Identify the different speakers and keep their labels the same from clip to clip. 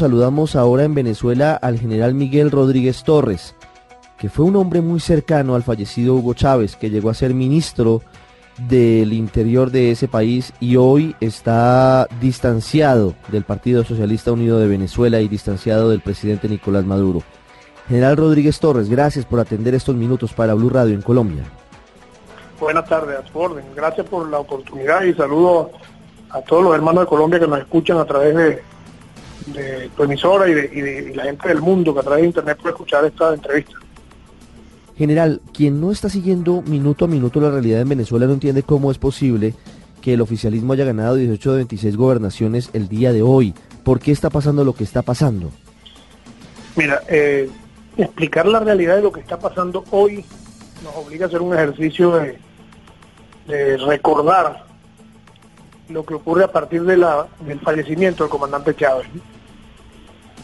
Speaker 1: Saludamos ahora en Venezuela al general Miguel Rodríguez Torres, que fue un hombre muy cercano al fallecido Hugo Chávez, que llegó a ser ministro del interior de ese país y hoy está distanciado del Partido Socialista Unido de Venezuela y distanciado del presidente Nicolás Maduro. General Rodríguez Torres, gracias por atender estos minutos para Blue Radio en Colombia.
Speaker 2: Buenas tardes, Orden. Gracias por la oportunidad y saludo a todos los hermanos de Colombia que nos escuchan a través de de tu emisora y de, la gente del mundo que a través de internet puede escuchar esta entrevista.
Speaker 1: General, quien no está siguiendo minuto a minuto la realidad en Venezuela no entiende cómo es posible que el oficialismo haya ganado 18 de 26 gobernaciones el día de hoy. ¿Por qué está pasando lo que está pasando?
Speaker 2: Mira, eh, explicar la realidad de lo que está pasando hoy nos obliga a hacer un ejercicio de, de recordar lo que ocurre a partir de la, del fallecimiento del comandante Chávez.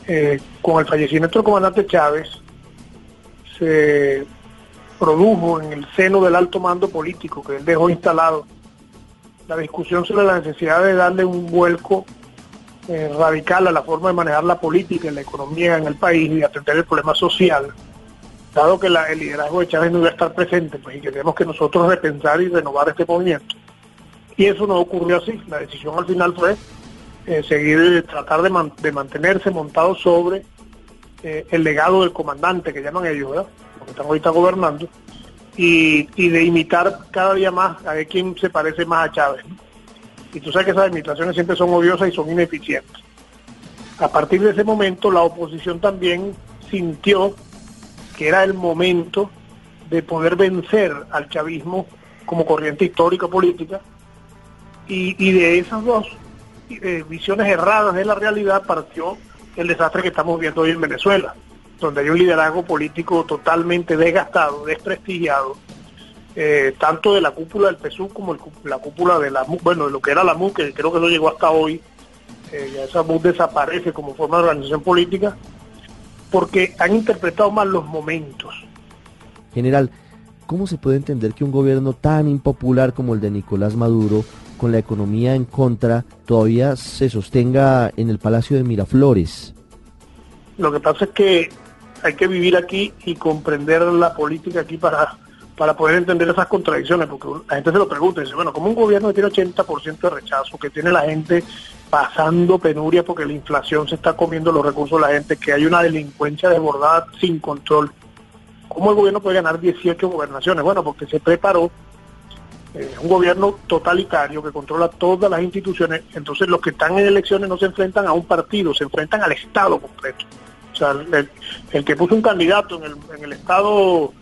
Speaker 2: Eh, con el fallecimiento del comandante Chávez se produjo en el seno del alto mando político que él dejó instalado la discusión sobre la necesidad de darle un vuelco eh, radical a la forma de manejar la política la economía en el país y atender el problema social, dado que el liderazgo de Chávez no iba a estar presente, pues y queremos que nosotros repensar y renovar este movimiento. Y eso no ocurrió así. La decisión al final fue eh, seguir, tratar de, mantenerse montado sobre eh, el legado del comandante, que llaman ellos, ¿verdad? Porque están ahorita gobernando, y, de imitar cada día más a ver quién se parece más a Chávez. Y tú sabes que esas imitaciones siempre son odiosas y son ineficientes. A partir de ese momento, la oposición también sintió que era el momento de poder vencer al chavismo como corriente histórica política y, de esas dos eh, visiones erradas de la realidad partió el desastre que estamos viendo hoy en Venezuela, donde hay un liderazgo político totalmente desgastado, desprestigiado, eh, tanto de la cúpula del PSUV como la cúpula de la bueno, de lo que era la MU, que creo que no llegó hasta hoy, eh, esa MU desaparece como forma de organización política, porque han interpretado mal los momentos.
Speaker 1: General, ¿cómo se puede entender que un gobierno tan impopular como el de Nicolás Maduro con la economía en contra todavía se sostenga en el Palacio de Miraflores?
Speaker 2: Lo que pasa es que hay que vivir aquí y comprender la política aquí para, para poder entender esas contradicciones, porque la gente se lo pregunta y dice, bueno, como un gobierno que tiene 80% de rechazo, que tiene la gente pasando penuria porque la inflación se está comiendo los recursos de la gente, que hay una delincuencia desbordada sin control, ¿cómo el gobierno puede ganar 18 gobernaciones? Bueno, porque se preparó eh, un gobierno totalitario que controla todas las instituciones, entonces los que están en elecciones no se enfrentan a un partido, se enfrentan al Estado completo. O sea, el, que puso un candidato en el, Estado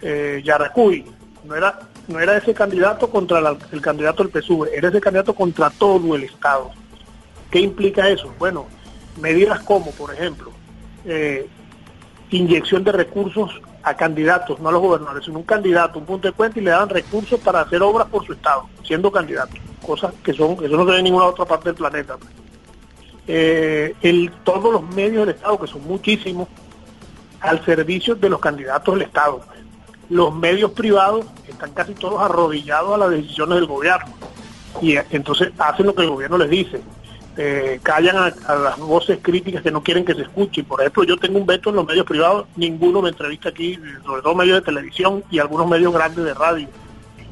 Speaker 2: eh, Yaracuy, no era, no era ese candidato contra el candidato del PSUV, era ese candidato contra todo el Estado. ¿Qué implica eso? Bueno, medidas como, por ejemplo, eh, inyección de recursos a candidatos, no a los gobernadores, sino un candidato, un punto de cuenta y le dan recursos para hacer obras por su estado, siendo candidato, cosas que son, eso no se ve en ninguna otra parte del planeta. Eh, todos los medios del Estado, que son muchísimos, al servicio de los candidatos del Estado. Los medios privados están casi todos arrodillados a las decisiones del gobierno y entonces hacen lo que el gobierno les dice eh, callan a, las voces críticas que no quieren que se escuchen. Por ejemplo, yo tengo un veto en los medios privados, ninguno me entrevista aquí, sobre todo medios de televisión y algunos medios grandes de radio.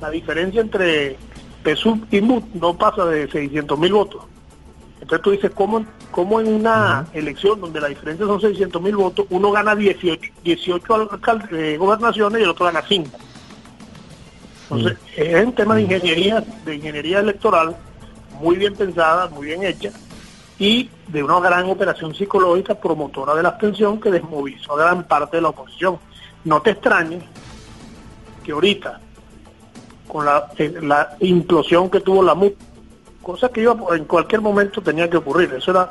Speaker 2: La diferencia entre PSUV y MUT no pasa de 600 mil votos. Entonces tú dices, ¿cómo, cómo en una elección donde la diferencia son 600 mil votos, uno gana 18, 18 eh, gobernaciones y el otro gana 5? Entonces, es un tema de ingeniería, de ingeniería electoral muy bien pensada, muy bien hecha, y de una gran operación psicológica promotora de la abstención que desmovilizó a gran parte de la oposición. No te extrañes que ahorita, con la, eh, la implosión que tuvo la MUT, cosa que iba, en cualquier momento tenía que ocurrir, eso era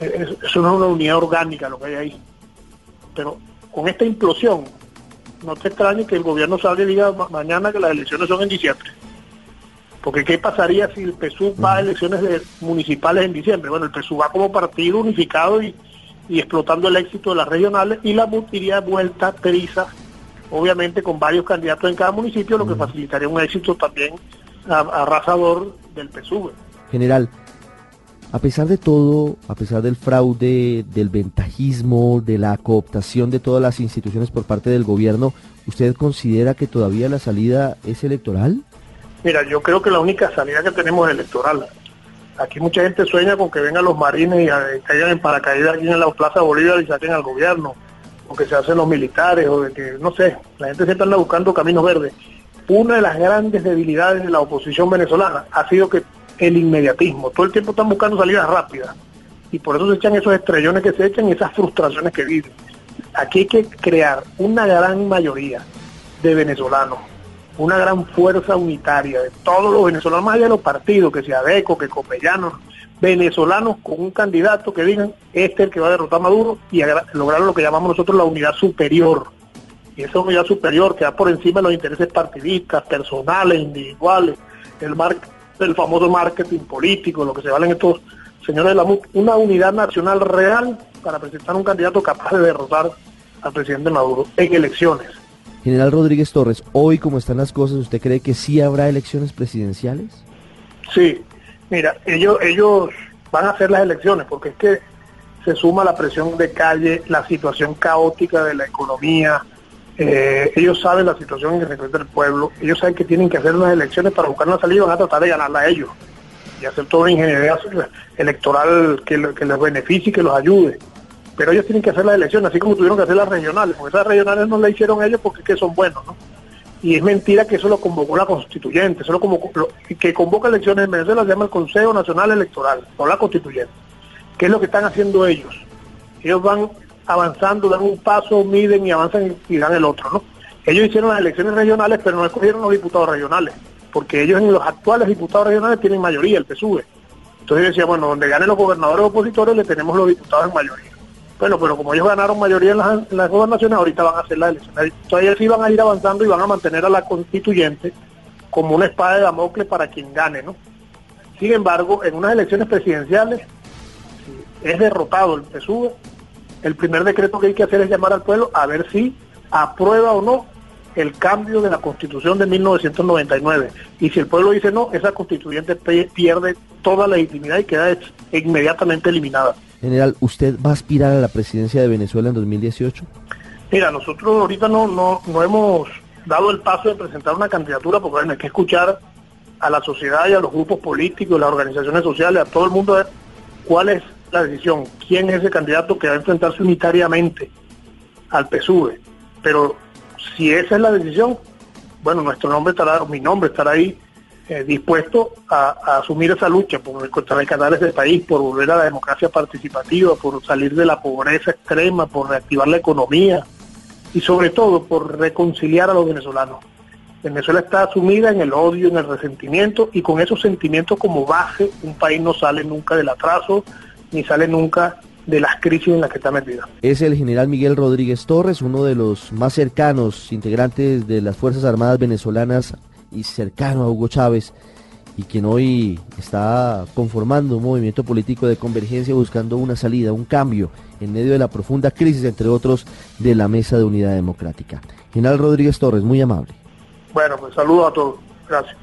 Speaker 2: eh, eso no es una unidad orgánica lo que hay ahí. Pero con esta implosión, no te extrañes que el gobierno salga y diga mañana que las elecciones son en diciembre. Porque ¿qué pasaría si el PSUV va a elecciones municipales en diciembre? Bueno, el PSUV va como partido unificado y, explotando el éxito de las regionales y la MUT iría vuelta prisa, obviamente con varios candidatos en cada municipio, lo que facilitaría un éxito también arrasador del PSUV.
Speaker 1: General, A pesar de todo, a pesar del fraude, del ventajismo, de la cooptación de todas las instituciones por parte del gobierno, ¿usted considera que todavía la salida es electoral?
Speaker 2: Mira, yo creo que la única salida que tenemos es electoral. Aquí mucha gente sueña con que vengan los marines y caigan en paracaídas aquí en la Plaza Bolívar y saquen al gobierno, o que se hacen los militares, o de que, no sé, la gente siempre anda buscando caminos verdes. Una de las grandes debilidades de la oposición venezolana ha sido que el inmediatismo, todo el tiempo están buscando salidas rápidas, y por eso se echan esos estrellones que se echan y esas frustraciones que viven. Aquí hay que crear una gran mayoría de venezolanos una gran fuerza unitaria de todos los venezolanos, más allá de los partidos, que sea DECO, que Copellanos, venezolanos con un candidato que digan, este es el que va a derrotar a Maduro y lograr lo que llamamos nosotros la unidad superior. Y esa unidad superior que va por encima de los intereses partidistas, personales, individuales, el, mar el famoso marketing político, lo que se valen estos señores de la MUC, una unidad nacional real para presentar un candidato capaz de derrotar al presidente Maduro en elecciones.
Speaker 1: General Rodríguez Torres, hoy como están las cosas, ¿usted cree que sí habrá elecciones presidenciales?
Speaker 2: Sí, mira, ellos, ellos van a hacer las elecciones porque es que se suma la presión de calle, la situación caótica de la economía. Eh, ellos saben la situación en que se encuentra el pueblo, ellos saben que tienen que hacer unas elecciones para buscar una salida y van a tratar de ganarla a ellos y hacer toda una ingeniería electoral que, que les beneficie y que los ayude pero ellos tienen que hacer las elecciones, así como tuvieron que hacer las regionales, porque esas regionales no las hicieron ellos porque es que son buenos, ¿no? Y es mentira que eso lo convocó la constituyente, eso lo convocó, que convoca elecciones en Venezuela se llama el Consejo Nacional Electoral, no la constituyente. ¿Qué es lo que están haciendo ellos? Ellos van avanzando, dan un paso, miden y avanzan y dan el otro, ¿no? Ellos hicieron las elecciones regionales, pero no escogieron los diputados regionales, porque ellos en los actuales diputados regionales tienen mayoría, el PSUV. Entonces yo decía, bueno, donde ganen los gobernadores opositores le tenemos los diputados en mayoría. Bueno, pero como ellos ganaron mayoría en las, gobernaciones, ahorita van a hacer las elecciones. Todavía sí van a ir avanzando y van a mantener a la constituyente como una espada de Damocles para quien gane, ¿no? Sin embargo, en unas elecciones presidenciales es derrotado el PSUV, el primer decreto que hay que hacer es llamar al pueblo a ver si aprueba o no el cambio de la constitución de 1999. Y si el pueblo dice no, esa constituyente pierde toda legitimidad y queda inmediatamente eliminada.
Speaker 1: General, ¿usted va a aspirar a la presidencia de Venezuela en 2018?
Speaker 2: Mira, nosotros ahorita no, no, no hemos dado el paso de presentar una candidatura porque bueno, hay que escuchar a la sociedad y a los grupos políticos, las organizaciones sociales, a todo el mundo ver cuál es la decisión, quién es ese candidato que va a enfrentarse unitariamente al PSUV. Pero si esa es la decisión, bueno, nuestro nombre estará, mi nombre estará ahí eh, dispuesto a, asumir esa lucha por rescatar ese país, por volver a la democracia participativa, por salir de la pobreza extrema, por reactivar la economía y sobre todo por reconciliar a los venezolanos. Venezuela está sumida en el odio, en el resentimiento y con esos sentimientos como base un país no sale nunca del atraso ni sale nunca de las crisis en las que está metida.
Speaker 1: Es el general Miguel Rodríguez Torres, uno de los más cercanos integrantes de las Fuerzas Armadas venezolanas y cercano a Hugo Chávez y quien hoy está conformando un movimiento político de convergencia buscando una salida, un cambio en medio de la profunda crisis, entre otros, de la Mesa de Unidad Democrática. General Rodríguez Torres, muy amable.
Speaker 2: Bueno, pues saludo a todos. Gracias.